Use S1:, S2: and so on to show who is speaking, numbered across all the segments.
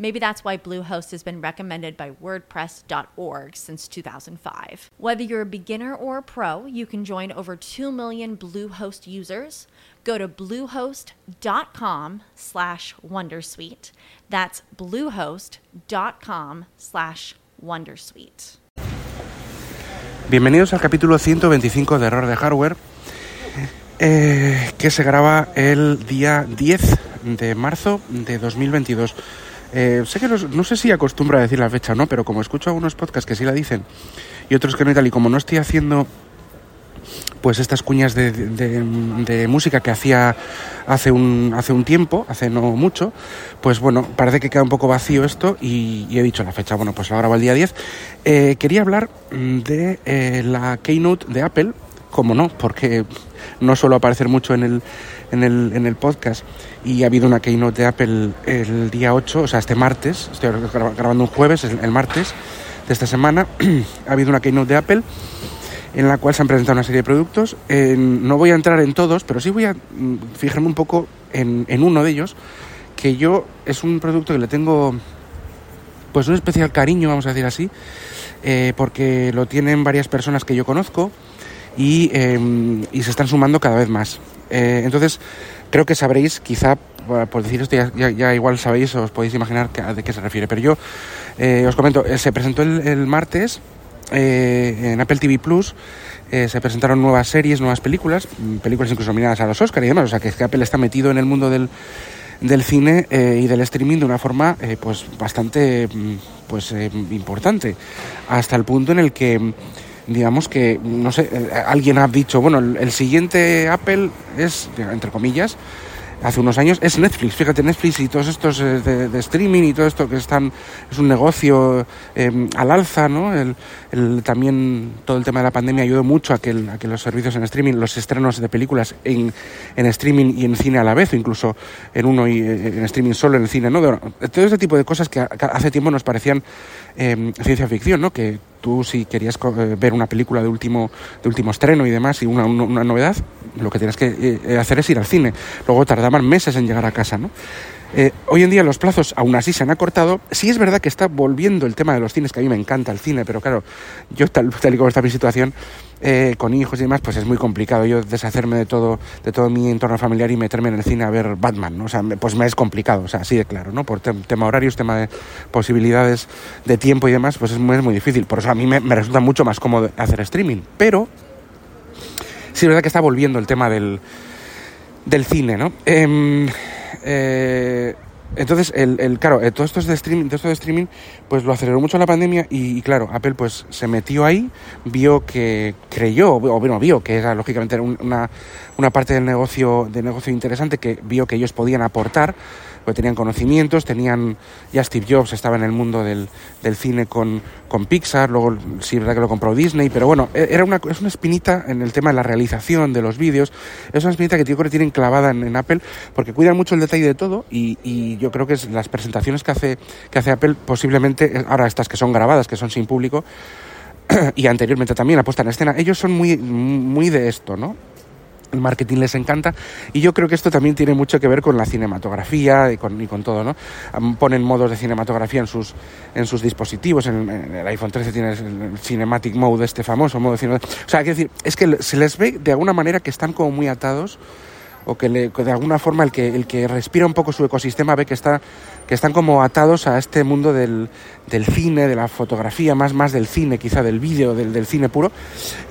S1: Maybe that's why Bluehost has been recommended by WordPress.org since 2005. Whether you're a beginner or a pro, you can join over 2 million Bluehost users. Go to bluehost.com slash wondersuite. That's bluehost.com slash wondersuite.
S2: Bienvenidos al capítulo 125 de Error de Hardware, eh, que se graba el día 10 de marzo de 2022. Eh, sé que no sé si acostumbro a decir la fecha, ¿no? Pero como escucho algunos podcasts que sí la dicen y otros que no y tal, y como no estoy haciendo pues estas cuñas de, música que hacía hace un, hace un tiempo, hace no mucho, pues bueno, parece que queda un poco vacío esto y, he dicho la fecha, bueno, pues la grabo el día 10. Eh, quería hablar de eh, la Keynote de Apple, como no, porque no suelo aparecer mucho en el, en el, en el podcast. Y ha habido una keynote de Apple el día 8, o sea, este martes, estoy grabando un jueves, el martes de esta semana, ha habido una keynote de Apple en la cual se han presentado una serie de productos. no voy a entrar en todos, pero sí voy a mm, fijarme un poco en, en, uno de ellos, que yo es un producto que le tengo pues un especial cariño, vamos a decir así, eh, porque lo tienen varias personas que yo conozco y, em, y se están sumando cada vez más. Eh, entonces, creo que sabréis, quizá por decir esto, ya, igual sabéis, os podéis imaginar de qué se refiere. Pero yo eh, os comento, eh, se presentó el, martes en Apple TV Plus. se presentaron nuevas series, nuevas películas, mm, películas incluso nominadas a los Oscars y demás. O sea, que, que Apple está metido en el mundo del, del cine y del streaming de una forma pues bastante mm, pues importante hasta el punto en el que digamos que, no sé, eh, alguien ha dicho, bueno, el, siguiente Apple es, entre comillas, hace unos años, es Netflix. Fíjate, Netflix y todos estos eh, de, streaming y todo esto que están, es un negocio em, al alza, ¿no? El, también todo el tema de la pandemia ayudó mucho a que, a que los servicios en streaming, los estrenos de películas en, en streaming y en cine a la vez, o incluso en uno y eh, en streaming solo en el cine, ¿no? todo este tipo de cosas que hace tiempo nos parecían em, ciencia ficción, ¿no? Que tú si querías eh, ver una película de último, de último estreno y demás y una, una, novedad, lo que tienes que eh, hacer es ir al cine. Luego tardaban meses en llegar a casa, ¿no? Eh, hoy en día los plazos aún así se han acortado. Sí es verdad que está volviendo el tema de los cines, que a mí me encanta el cine, pero claro, yo tal, y como está mi situación, eh, con hijos y demás, pues es muy complicado yo deshacerme de todo, de todo mi entorno familiar y meterme en el cine a ver Batman, ¿no? O sea, pues me es complicado, o sea, así de claro, ¿no? Por tema horarios, tema de posibilidades de tiempo y demás, pues es muy, muy difícil. Por eso a mí me, resulta mucho más cómodo hacer streaming. Pero sí es verdad que está volviendo el tema del, del cine, ¿no? Em, eh, entonces, el, el, claro, eh, todo esto de streaming, todo esto de streaming, pues lo aceleró mucho la pandemia y, claro, Apple pues se metió ahí, vio que creyó, o bueno, vio que era lógicamente una, una parte del negocio, de negocio interesante que vio que ellos podían aportar tenían conocimientos, tenían, ya Steve Jobs estaba en el mundo del, cine con, con, Pixar, luego sí es verdad que lo compró Disney, pero bueno, e, era una, es una espinita en el tema de la realización de los vídeos, es una espinita que yo creo que tienen clavada en, Apple, porque cuidan mucho el detalle de todo y, yo creo que es las presentaciones que hace, que hace Apple, posiblemente, ahora estas que son grabadas, que son sin público, y anteriormente también la puesta en escena, ellos son muy, muy de esto, ¿no? El marketing les encanta. Y yo creo que esto también tiene mucho que ver con la cinematografía y con, y con todo, ¿no? Ponen modos de cinematografía en sus, en sus dispositivos, en, el iPhone 13 tiene el Cinematic Mode, este famoso modo de O sea, es decir, es que se les ve de alguna manera que están como muy atados o que, le, de alguna forma el que, el que respira un poco su ecosistema ve que, está, que están como atados a este mundo del, del cine, de la fotografía, más, más del cine, quizá del vídeo, del, del cine puro,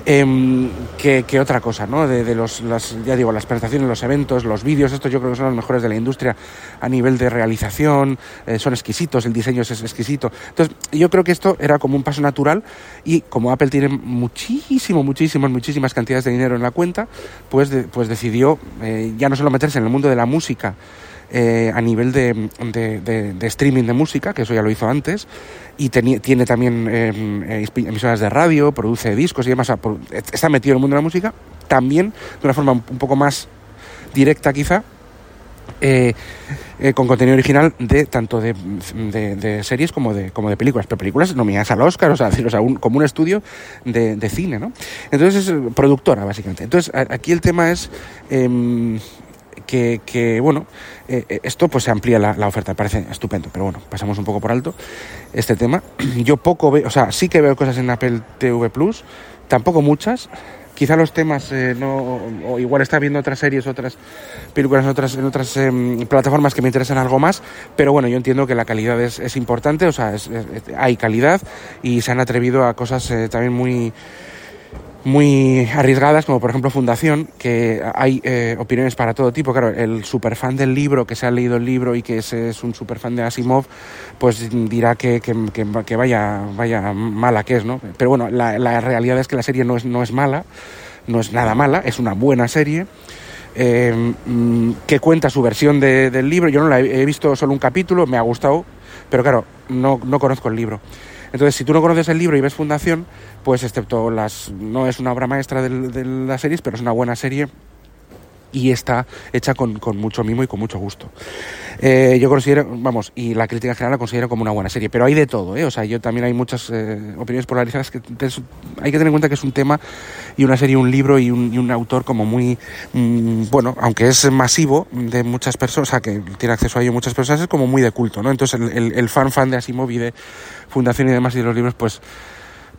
S2: em, que, otra cosa, ¿no? De, de, los, las, ya digo, las presentaciones, los eventos, los vídeos, estos yo creo que son los mejores de la industria a nivel de realización, eh, son exquisitos, el diseño es exquisito. Entonces, yo creo que esto era como un paso natural y como Apple tiene muchísimo, muchísimas, muchísimas cantidades de dinero en la cuenta, pues, de, pues decidió eh, ya no solo meterse en el mundo de la música, eh, a nivel de, de, streaming de música, que eso ya lo hizo antes, y tiene también eh, emisoras de radio, produce discos y demás, está metido en el mundo de la música, también de una forma un poco más directa quizá, eh, eh, con contenido original de tanto de, de, de, series como de, como de películas, pero películas nominadas al Oscar, o sea, o sea un, como un estudio de, de, cine, ¿no? Entonces es productora, básicamente. Entonces, aquí el tema es... Eh, que, que, bueno, eh, esto pues se amplía la, la, oferta, parece estupendo, pero bueno, pasamos un poco por alto este tema. Yo poco veo, o sea, sí que veo cosas en Apple TV Plus, tampoco muchas. Quizá los temas eh, no, o igual está viendo otras series, otras películas otras, en otras eh, plataformas que me interesan algo más, pero bueno, yo entiendo que la calidad es, es importante, o sea, es, hay calidad y se han atrevido a cosas eh, también muy, muy arriesgadas, como por ejemplo Fundación, que hay eh, opiniones para todo tipo. Claro, el superfan del libro, que se ha leído el libro y que es, un superfan de Asimov, pues dirá que, que, que, vaya, vaya mala que es, ¿no? Pero bueno, la, realidad es que la serie no es, no es mala, no es nada mala, es una buena serie. Eh, que cuenta su versión de, del libro. Yo no la he, he visto solo un capítulo, me ha gustado, pero claro, no, no conozco el libro. Entonces, si tú no conoces el libro y ves Fundación, pues excepto las... no es una obra maestra de, de las series, pero es una buena serie y está hecha con, con, mucho mimo y con mucho gusto. Eh, yo considero, vamos, y la crítica en general la considero como una buena serie, pero hay de todo, ¿eh? O sea, yo también hay muchas eh, opiniones polarizadas que hay que tener en cuenta que es un tema y una serie, un libro y un, y un autor como muy, mmm, bueno, aunque es masivo de muchas personas, o sea, que tiene acceso a ello muchas personas, es como muy de culto, ¿no? Entonces el, el, el fan fan de Asimov y de Fundación y demás y de los libros, pues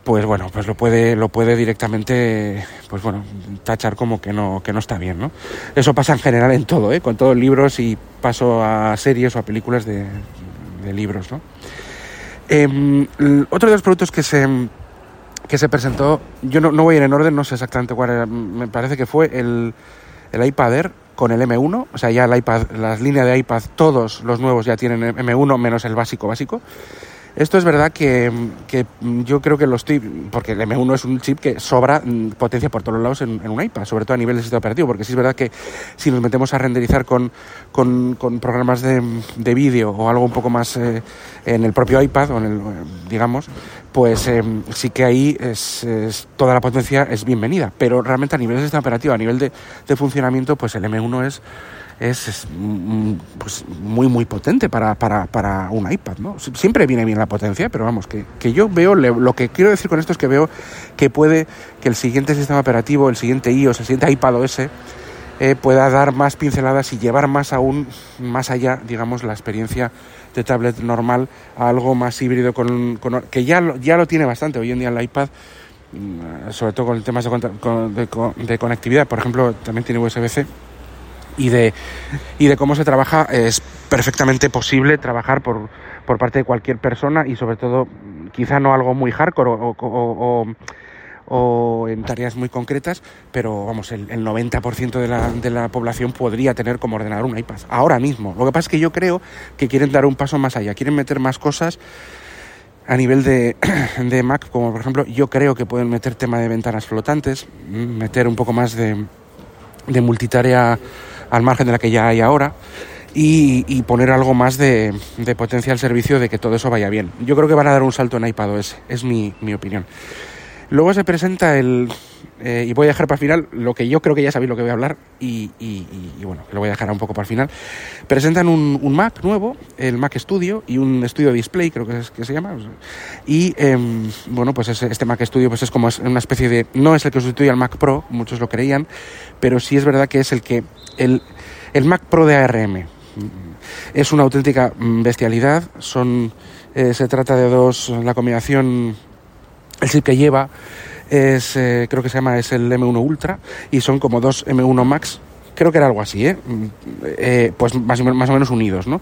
S2: pues bueno, pues lo puede, lo puede directamente, pues bueno, tachar como que no, que no está bien, ¿no? Eso pasa en general en todo, ¿eh? Con todos los libros y paso a series o a películas de, de libros, ¿no? Eh, otro de los productos que se, que se presentó, yo no, no, voy a ir en orden, no sé exactamente cuál era, me parece que fue el, el iPad Air con el M1, o sea, ya el iPad, las líneas de iPad, todos los nuevos ya tienen M1 menos el básico básico. Esto es verdad que, que, yo creo que los chips, porque el M1 es un chip que sobra potencia por todos lados en, en, un iPad, sobre todo a nivel de sistema operativo, porque sí es verdad que si nos metemos a renderizar con, con, con programas de, de vídeo o algo un poco más eh, en el propio iPad, o en el, digamos, pues eh, sí que ahí es, es, toda la potencia es bienvenida, pero realmente a nivel de sistema operativo, a nivel de, de funcionamiento, pues el M1 es es, es pues, muy, muy potente para, para, para, un iPad, ¿no? Siempre viene bien la potencia, pero vamos, que, que yo veo, lo que quiero decir con esto es que veo que puede que el siguiente sistema operativo, el siguiente iOS, el siguiente iPad OS, eh, pueda dar más pinceladas y llevar más aún, más allá, digamos, la experiencia de tablet normal a algo más híbrido, con, que ya lo, ya lo tiene bastante hoy en día el iPad, mm, sobre todo con temas de, de, de conectividad, por ejemplo, también tiene USB-C y de, y de cómo se trabaja es perfectamente posible trabajar por, por parte de cualquier persona y sobre todo quizá no algo muy hardcore o, o, o, en tareas muy concretas, pero vamos, el, el 90% de la, de la población podría tener como ordenador un iPad ahora mismo. Lo que pasa es que yo creo que quieren dar un paso más allá, quieren meter más cosas a nivel de, de Mac, como por ejemplo, yo creo que pueden meter tema de ventanas flotantes, meter un poco más de, de multitarea al margen de la que ya hay ahora. Y, poner algo más de, de, potencia al servicio de que todo eso vaya bien. Yo creo que van a dar un salto en iPadOS, es mi, mi opinión. Luego se presenta el, eh, y voy a dejar para el final lo que yo creo que ya sabéis lo que voy a hablar, y, y, bueno, lo voy a dejar un poco para el final. Presentan un, Mac nuevo, el Mac Studio, y un Studio Display, creo que, es, que se llama. Y eh, bueno, pues este Mac Studio pues es como una especie de. No es el que sustituye al Mac Pro, muchos lo creían, pero sí es verdad que es el que el, el Mac Pro de ARM. Es una auténtica bestialidad. Son, eh, se trata de dos, la combinación, el chip que lleva es, eh, creo que se llama, es el M1 Ultra y son como dos M1 Max creo que era algo así, ¿eh? Mm, eh, pues más más o, menos, unidos, ¿no?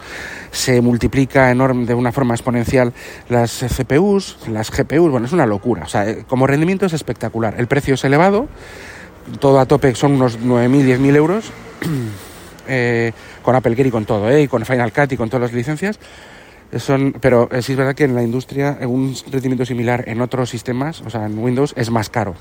S2: Se multiplica enorme, de una forma exponencial las CPUs, las GPUs, bueno, es una locura, o sea, eh, como rendimiento es espectacular, el precio es elevado, todo a tope son unos 9.000, 10.000 euros, con Apple y con todo, ¿eh? y con Final Cut y con todas las licencias, pero sí es verdad que en la industria un rendimiento similar en otros sistemas, o sea, en Windows, es más caro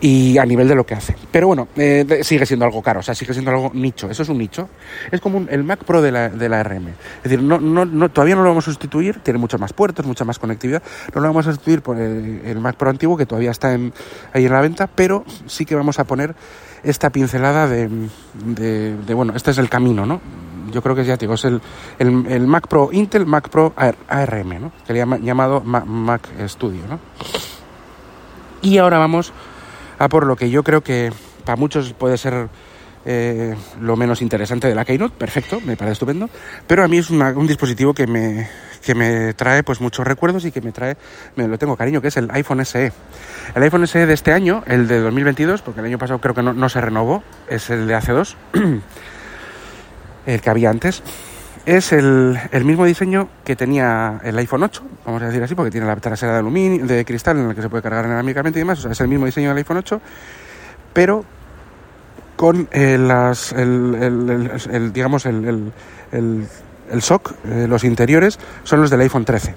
S2: y a nivel de lo que hace. Pero bueno, eh, sigue siendo algo caro, o sea, sigue siendo algo nicho. Eso es un nicho. Es como el Mac Pro de la, de la RM. Es decir, no, no, todavía no lo vamos a sustituir, tiene muchos más puertos, mucha más conectividad. No lo vamos a sustituir por el, Mac Pro antiguo, que todavía está en, ahí en la venta, pero sí que vamos a poner esta pincelada de, de, bueno, este es el camino, ¿no? Yo creo que ya digo, es el, el, Mac Pro Intel, Mac Pro ARM, ¿no? Que le llama, llamado Mac Studio, ¿no? Y ahora vamos a por lo que yo creo que para muchos puede ser eh, lo menos interesante de la Keynote, perfecto, me parece estupendo, pero a mí es un dispositivo que me, que me trae pues muchos recuerdos y que me trae, me lo tengo cariño, que es el iPhone SE. El iPhone SE de este año, el de 2022, porque el año pasado creo que no, no se renovó, es el de hace dos, el que había antes es el, mismo diseño que tenía el iPhone 8, vamos a decir así, porque tiene la trasera de aluminio, de cristal en la que se puede cargar inalámbricamente y demás, o sea, es el mismo diseño del iPhone 8, pero con eh, las, el, digamos, el, el SOC, eh, los interiores, son los del iPhone 13.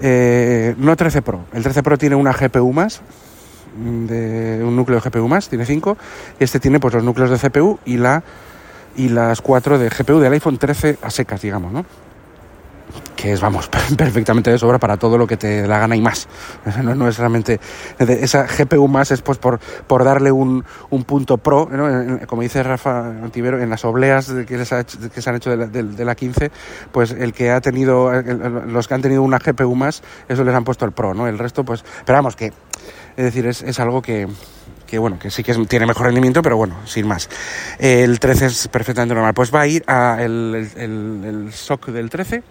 S2: Eh, no 13 Pro, el 13 Pro tiene una GPU más, de un núcleo de GPU más, tiene 5, y este tiene pues los núcleos de CPU y la y las 4 de GPU del iPhone 13 a secas, digamos, ¿no? Que es, vamos, perfectamente de sobra para todo lo que te la gana y más. No, no es realmente. Esa GPU más es pues por, por darle un, un punto pro, ¿no? como dice Rafa Antivero, en las obleas que, que se han hecho de la, de, la, 15, pues el que ha tenido, los que han tenido una GPU más, eso les han puesto el pro, ¿no? El resto, pues. Pero vamos, que. Es decir, es, es algo que, que bueno, que sí que tiene mejor rendimiento, pero bueno, sin más. El 13 es perfectamente normal. Pues va a ir a el, el, SOC del 13.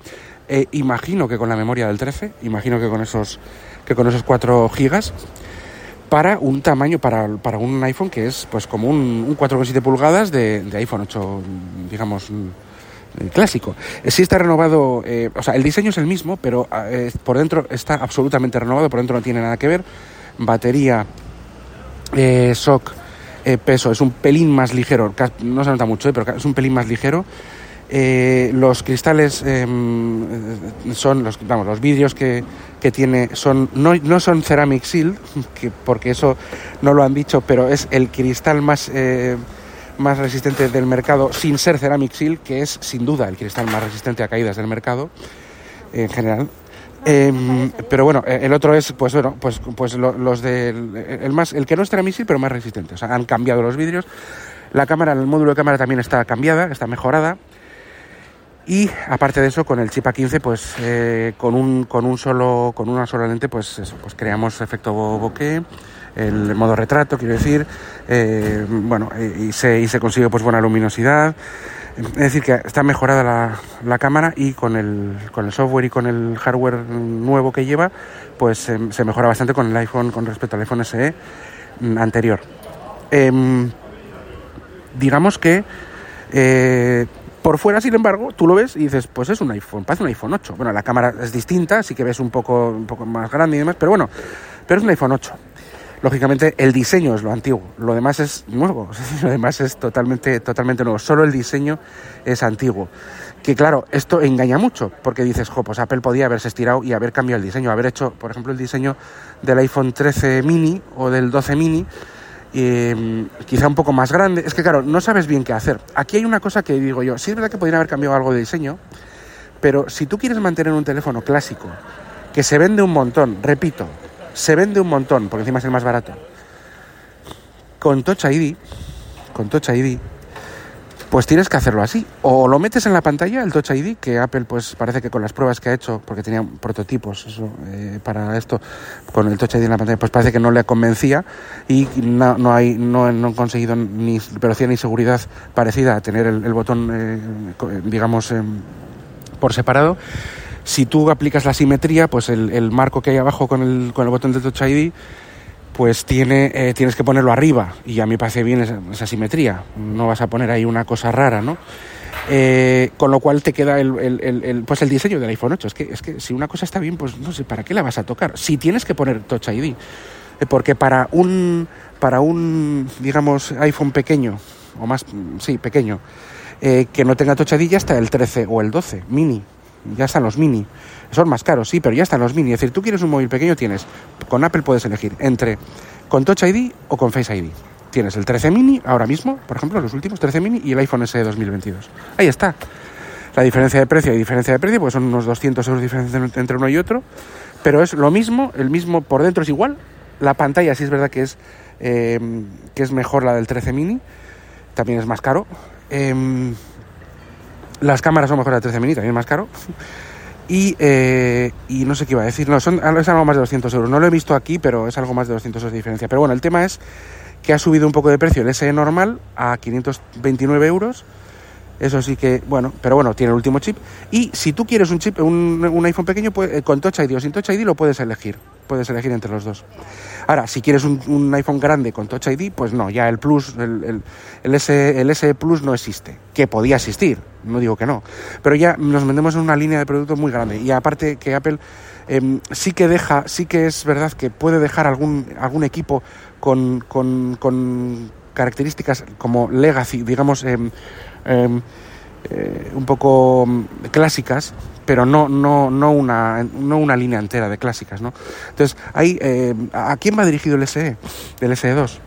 S2: Eh, imagino que con la memoria del 13, imagino que con esos, que con esos 4 gigas para un tamaño, para, para, un iPhone que es pues como un, un 4,7 pulgadas de, de, iPhone 8, digamos, mm, clásico. Eh, sí está renovado, eh, o sea, el diseño es el mismo, pero por dentro está absolutamente renovado, por dentro no tiene nada que ver. Batería eh, eh, peso es un pelín más ligero, no se nota mucho, eh, pero es un pelín más ligero. Eh, los cristales em, son los vamos los vidrios que, que tiene son no, no, son ceramic seal que, porque eso no lo han dicho pero es el cristal más más resistente del mercado sin ser ceramic seal que es sin duda el cristal más resistente a caídas del mercado en general Em, pero bueno, eh, el otro es, pues bueno, pues, pues los del, el más, el que no es misil pero más resistente. O sea, han cambiado los vidrios. La cámara, el módulo de cámara también está cambiada, está mejorada. Y aparte de eso, con el chip A15, pues eh, con un con un solo con una sola lente, pues eso, pues creamos efecto bokeh, el modo retrato, quiero decir, eh, bueno, y se, y se consigue pues buena luminosidad. Es decir, que está mejorada la, cámara y con el, con el software y con el hardware nuevo que lleva, pues se mejora bastante con el iPhone, con respecto al iPhone SE mm, anterior. Em, digamos que eh, por fuera, sin embargo, tú lo ves y dices, pues es un iPhone, parece un iPhone 8. Bueno, la cámara es distinta, sí que ves un poco, un poco más grande y demás, pero bueno, pero es un iPhone 8 lógicamente el diseño es lo antiguo, lo demás es nuevo, lo demás es totalmente, totalmente nuevo, solo el diseño es antiguo. Que claro, esto engaña mucho, porque dices, jo, pues Apple podía haberse estirado y haber cambiado el diseño, haber hecho, por ejemplo, el diseño del iPhone 13 mini o del 12 mini, eh, quizá un poco más grande. Es que claro, no sabes bien qué hacer. Aquí hay una cosa que digo yo, sí es verdad que podrían haber cambiado algo de diseño, pero si tú quieres mantener un teléfono clásico, que se vende un montón, repito, se vende un montón, porque encima es el más barato. Con Touch ID, con Touch ID, pues tienes que hacerlo así. O lo metes en la pantalla, el Touch ID, que Apple pues parece que con las pruebas que ha hecho, porque tenía prototipos eso, eh, para esto, con el Touch ID en la pantalla, pues parece que no le convencía y no, no hay, no, han conseguido ni velocidad ni seguridad parecida a tener el, botón, eh, digamos, em, por separado. Si tú aplicas la simetría, pues el, marco que hay abajo con el, con el botón de Touch ID, pues tiene, eh, tienes que ponerlo arriba y a mí parece bien esa, simetría. No vas a poner ahí una cosa rara, ¿no? Eh, con lo cual te queda el, pues el diseño del iPhone 8. Es que, es que si una cosa está bien, pues no sé, ¿para qué la vas a tocar? Si tienes que poner Touch ID. Eh, porque para un, para un, digamos, iPhone pequeño, o más, sí, pequeño, que no tenga Touch ID ya está el 13 o el 12, mini. Ya están los mini. Son más caros, sí, pero ya están los mini. Es decir, tú quieres un móvil pequeño, tienes. Con Apple puedes elegir entre con Touch ID o con Face ID. Tienes el 13 mini ahora mismo, por ejemplo, los últimos 13 mini y el iPhone SE 2022. Ahí está. La diferencia de precio y diferencia de precio, pues son unos 200 euros de diferencia entre uno y otro, pero es lo mismo, el mismo por dentro es igual. La pantalla sí es verdad que es, em, que es mejor la del 13 mini, también es más caro. Em, las cámaras son mejores la 13 mini, también más caro. Y, eh, y, no sé qué iba a decir, no, son, es algo más de 200 euros. No lo he visto aquí, pero es algo más de 200 euros de diferencia. Pero bueno, el tema es que ha subido un poco de precio el SE normal a 529 euros. Eso sí que, bueno, pero bueno, tiene el último chip. Y si tú quieres un chip, un, iPhone pequeño, pues, eh, con Touch ID o sin Touch ID lo puedes elegir. Puedes elegir entre los dos. Ahora, si quieres un, iPhone grande con Touch ID, pues no, ya el Plus, el, S, el S Plus no existe. Que podía existir, no digo que no, pero ya nos metemos en una línea de productos muy grande y aparte que Apple em, sí que deja, sí que es verdad que puede dejar algún, algún equipo con, con, características como legacy, digamos, em, em, eh, un poco clásicas, pero no, no, no, una, no una línea entera de clásicas, ¿no? Entonces, hay, ¿a quién va dirigido el SE, el SE2?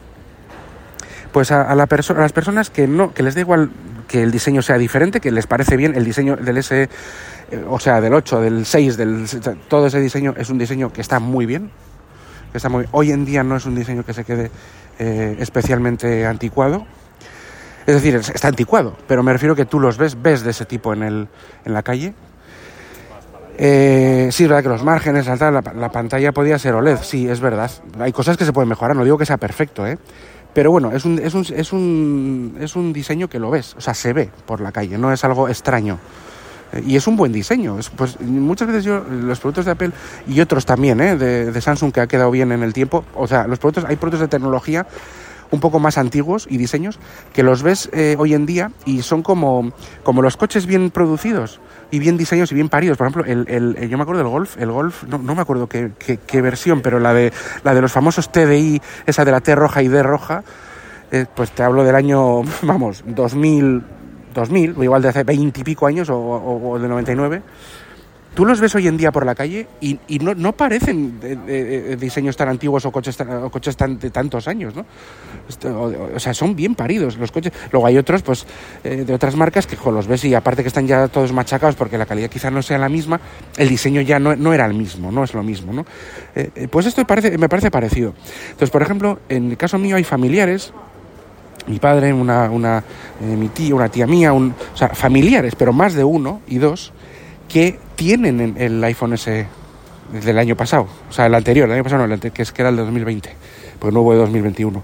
S2: Pues a, la a las personas que no, que les da igual que el diseño sea diferente, que les parece bien el diseño del S, eh, o sea, del 8, del 6, del, todo ese diseño es un diseño que está muy bien. Que está muy, hoy en día no es un diseño que se quede eh, especialmente anticuado. Es decir, está anticuado, pero me refiero que tú los ves, ves de ese tipo en, el, en la calle. Eh, sí, es verdad que los márgenes, la, la, pantalla podía ser OLED, sí, es verdad. Hay cosas que se pueden mejorar, no digo que sea perfecto, ¿eh? Pero bueno, es un, es un, es un, es un diseño que lo ves, o sea, se ve por la calle, no es algo extraño eh, y es un buen diseño. pues muchas veces yo, los productos de Apple y otros también, ¿eh? de, Samsung que ha quedado bien en el tiempo, o sea, los productos, hay productos de tecnología un poco más antiguos y diseños que los ves eh, hoy en día y son como, como los coches bien producidos y bien diseños y bien paridos. Por ejemplo, el, el, yo me acuerdo del Golf, el Golf, no, no me acuerdo qué, qué, versión, pero la de, la de los famosos TDI, esa de la T roja y D roja, eh, pues te hablo del año, vamos, 2000, 2000, o igual de hace 20 y pico años o, o, o de 99 tú los ves hoy en día por la calle y, no, no, parecen diseños tan antiguos o coches, tan, coches tan, de tantos años, ¿no? O, sea, son bien paridos los coches. Luego hay otros, pues, eh, de otras marcas que los ves y aparte que están ya todos machacados porque la calidad quizá no sea la misma, el diseño ya no, era el mismo, no es lo mismo, ¿no? Eh, eh, pues esto parece, me parece parecido. Entonces, por ejemplo, en el caso mío hay familiares mi padre, una, una mi tía, una tía mía, un, o sea, familiares, pero más de uno y dos, que tienen el iPhone S del año pasado, o sea, el anterior, el año pasado no, el que, es, que era el de 2020, pues nuevo de 2021.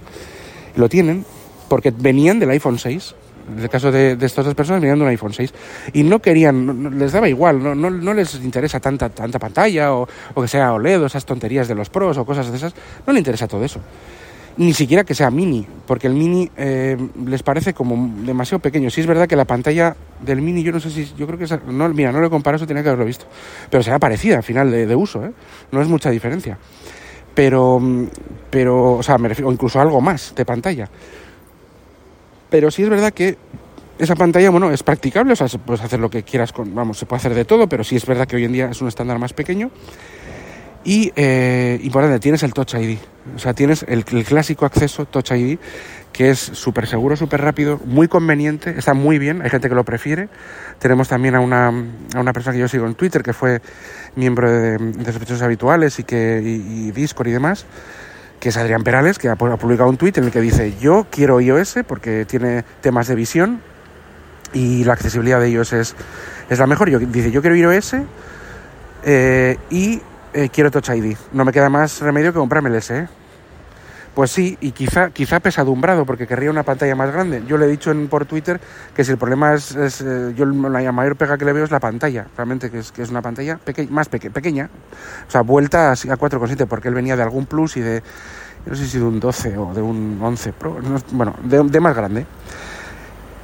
S2: Lo tienen porque venían del iPhone 6, en el caso de, estas dos personas venían de un iPhone 6 y no querían, les daba igual, no, no, no, les interesa tanta, tanta pantalla o, o que sea OLED o esas tonterías de los pros o cosas de esas, no le interesa todo eso ni siquiera que sea mini, porque el mini eh, les parece como demasiado pequeño. Sí es verdad que la pantalla del mini, yo no sé si, yo creo que es, no, mira, no lo comparo, eso tenía que haberlo visto, pero será parecida al final de, uso, ¿eh? no es mucha diferencia. Pero, pero, o sea, me refiero, incluso algo más de pantalla. Pero sí es verdad que esa pantalla, bueno, es practicable, o sea, puedes hacer lo que quieras con, vamos, se puede hacer de todo, pero sí es verdad que hoy en día es un estándar más pequeño y, eh, importante, tienes el Touch ID. O sea, tienes el, clásico acceso Touch ID, que es súper seguro, súper rápido, muy conveniente, está muy bien, hay gente que lo prefiere. Tenemos también a una, a una persona que yo sigo en Twitter, que fue miembro de, de Sospechosos Habituales y, que, y, Discord y demás, que es Adrián Perales, que ha, publicado un tweet en el que dice, yo quiero iOS porque tiene temas de visión y la accesibilidad de iOS es, es la mejor. Yo, dice, yo quiero iOS eh, y eh, quiero Touch ID. No me queda más remedio que comprarme el S. ¿eh? Pues sí, y quizá, quizá pesadumbrado, porque querría una pantalla más grande. Yo le he dicho en, por Twitter que si el problema es, eh, yo la mayor pega que le veo es la pantalla, realmente, que es, que es una pantalla más pequeña, o sea, vuelta a 4,7, porque él venía de algún plus y de, no sé si de un 12 o de un 11 Pro, bueno, de, más grande.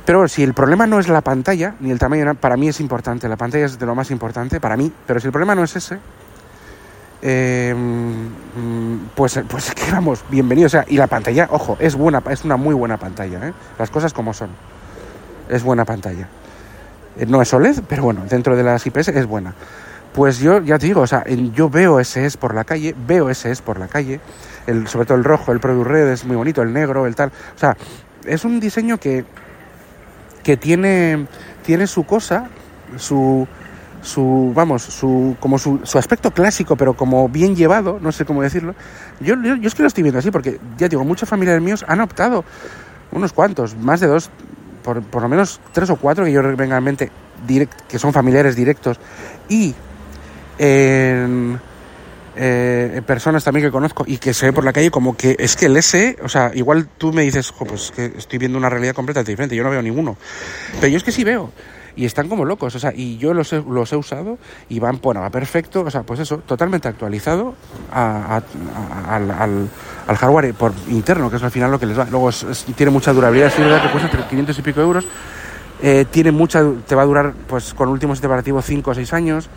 S2: Pero si el problema no es la pantalla, ni el tamaño, para mí es importante, la pantalla es de lo más importante, para mí, pero si el problema no es ese, em, pues, pues que vamos, bienvenido. O sea, y la pantalla, ojo, es buena, es una muy buena pantalla, ¿eh? las cosas como son. Es buena pantalla. Eh, no es OLED, pero bueno, dentro de las IPS es buena. Pues yo ya te digo, o sea, yo veo SS por la calle, veo SS por la calle, el, sobre todo el rojo, el Product Red es muy bonito, el negro, el tal. O sea, es un diseño que, que tiene, tiene su cosa, su, su vamos, su, como su, su, aspecto clásico, pero como bien llevado, no sé cómo decirlo. Yo, yo, es que lo estoy viendo así, porque ya digo, muchos familiares míos han optado, unos cuantos, más de dos, por, por lo menos tres o cuatro que yo venga en mente, que son familiares directos, y eh, personas también que conozco y que se ve por la calle como que es que el S, o sea, igual tú me dices, pues que estoy viendo una realidad completamente diferente, yo no veo ninguno. Pero yo es que sí veo. Y están como locos, o sea, y yo los he, los he usado y van, bueno, va perfecto, o sea, pues eso, totalmente actualizado al, al, hardware por interno, que es al final lo que les va. Luego tiene mucha durabilidad, es verdad que cuesta 500 y pico euros, eh, tiene mucha, te va a durar, pues con últimos separativo 5 o 6 años.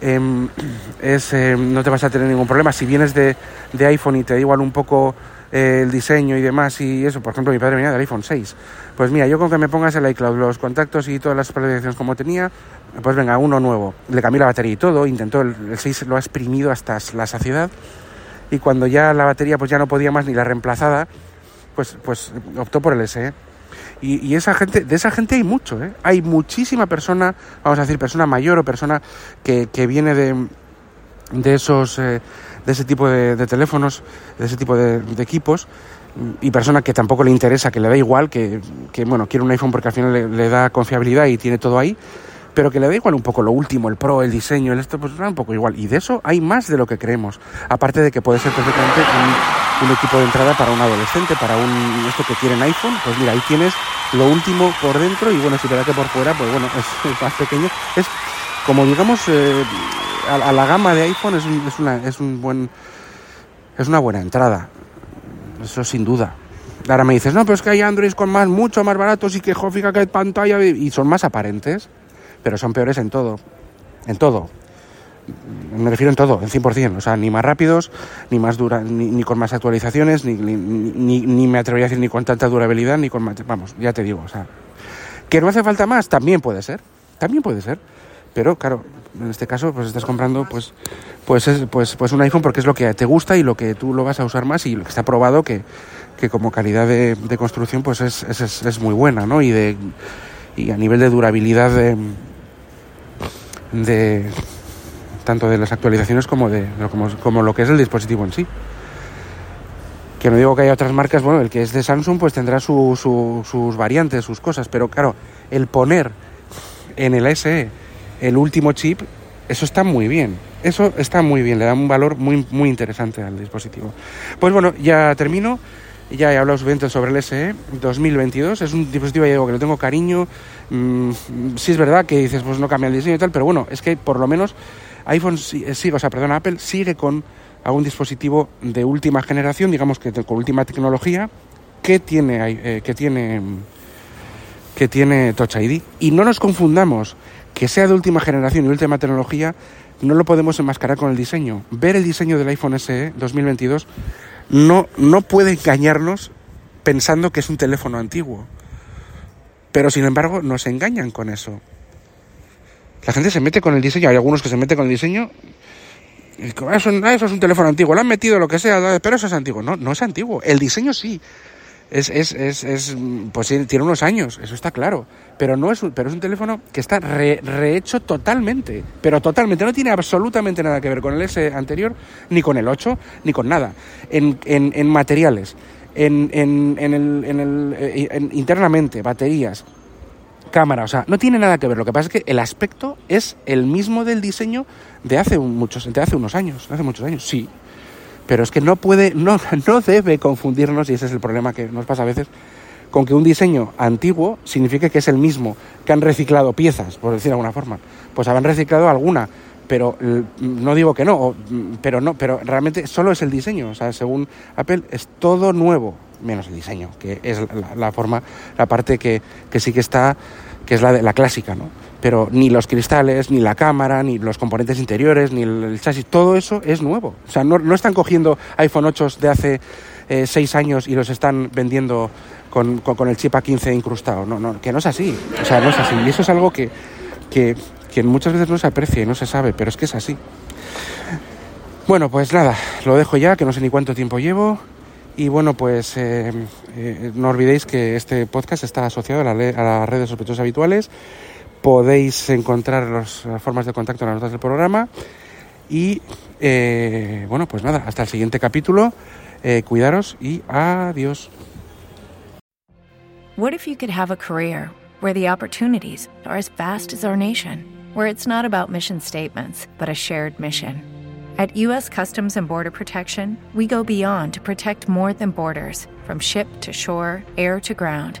S2: Em, es, em, no te vas a tener ningún problema. Si vienes de, de iPhone y te da igual un poco eh, el diseño y demás y eso, por ejemplo, mi padre venía del iPhone 6. Pues mira, yo con que me pongas el iCloud, los contactos y todas las predicciones como tenía, pues venga, uno nuevo. Le cambié la batería y todo, intentó, el, 6 lo ha exprimido hasta la saciedad y cuando ya la batería pues ya no podía más ni la reemplazada, pues, pues optó por el SE. Y, esa gente, de esa gente hay mucho, ¿eh? Hay muchísima persona, vamos a decir, persona mayor o persona que, que viene de, de esos, eh, de ese tipo de, teléfonos, de ese tipo de, equipos, y persona que tampoco le interesa, que le da igual, que, que bueno, quiere un iPhone porque al final le, le, da confiabilidad y tiene todo ahí, pero que le da igual un poco lo último, el Pro, el diseño, el esto, pues da un poco igual. Y de eso hay más de lo que creemos. Aparte de que puede ser perfectamente un, un equipo de entrada para un adolescente, para un esto que quieren iPhone, pues mira, ahí tienes lo último por dentro y bueno, si te da que por fuera, pues bueno, es, más pequeño. Es como digamos, eh, a, la gama de iPhone es, es, una, es un buen, es una buena entrada. Eso sin duda. Ahora me dices, no, pero es que hay Android con más, mucho más baratos y que fíjate que pantalla y son más aparentes pero son peores en todo. En todo. Me refiero en todo, en 100%. O sea, ni más rápidos, ni más dura, ni, con más actualizaciones, ni, ni, ni, me atrevería a decir ni con tanta durabilidad, ni con más. Vamos, ya te digo. O sea, que no hace falta más, también puede ser. También puede ser. Pero claro, en este caso, pues estás comprando pues, pues, es, pues, pues un iPhone porque es lo que te gusta y lo que tú lo vas a usar más y lo que está probado que, que como calidad de, de construcción pues es, es, es, muy buena, ¿no? Y, de, y a nivel de durabilidad de de tanto de las actualizaciones como de como, lo que es el dispositivo en sí. Que no digo que haya otras marcas, bueno, el que es de Samsung pues tendrá sus variantes, sus cosas, pero claro, el poner en el SE el último chip, eso está muy bien. Eso está muy bien, le da un valor muy, muy interesante al dispositivo. Pues bueno, ya termino. Ya he hablado suficiente sobre el SE 2022. Es un dispositivo, ya digo, que lo tengo cariño, Mm, sí es verdad que dices, pues no cambia el diseño y tal, pero bueno, es que por lo menos iPhone eh, sigue, o sea, perdón, Apple sigue con algún dispositivo de última generación, digamos que con última tecnología, que tiene, eh, que tiene, que tiene Touch ID. Y no nos confundamos, que sea de última generación y última tecnología, no lo podemos enmascarar con el diseño. Ver el diseño del iPhone SE 2022 no, no puede engañarnos pensando que es un teléfono antiguo. Pero sin embargo nos engañan con eso. La gente se mete con el diseño, hay algunos que se meten con el diseño. Eso, eso es un teléfono antiguo, le han metido lo que sea, pero eso es antiguo. No, no es antiguo. El diseño sí. Es, es, es, es pues tiene unos años, eso está claro. Pero no es un, pero es un teléfono que está rehecho totalmente. Pero totalmente. No tiene absolutamente nada que ver con el S anterior, ni con el 8, ni con nada. En, en, en materiales en, en, en el, en el eh, internamente, baterías, cámara, o sea, no tiene nada que ver. Lo que pasa es que el aspecto es el mismo del diseño de hace muchos, de hace unos años, hace muchos años, sí. Pero es que no puede, no, no debe confundirnos, y ese es el problema que nos pasa a veces, con que un diseño antiguo signifique que es el mismo, que han reciclado piezas, por decir de alguna forma. Pues habrán reciclado alguna, pero no digo que no, pero no, pero realmente solo es el diseño, o sea, según Apple es todo nuevo, menos el diseño, que es la, forma, la parte que, que, sí que está, que es la, la clásica, ¿no? Pero ni los cristales, ni la cámara, ni los componentes interiores, ni el, chasis, todo eso es nuevo. O sea, no, no están cogiendo iPhone 8 de hace eh, seis años y los están vendiendo con, con, el chip A15 incrustado. No, no, que no es así. O sea, no es así. Y eso es algo que, que, que muchas veces no se aprecia y no se sabe, pero es que es así. Bueno, pues nada, lo dejo ya, que no sé ni cuánto tiempo llevo. Y bueno, pues eh, eh, no olvidéis que este podcast está asociado a, la, a las redes sospechosos habituales. Podéis encontrar las formas de contacto en las notas del programa. Y eh, bueno, pues nada, hasta el siguiente capítulo. cuidaros y adiós.
S3: What if you could have a career where the opportunities are as vast as our nation, where it's not about mission statements, but a shared mission? At U.S. Customs and Border Protection, we go beyond to protect more than borders from ship to shore, air to ground,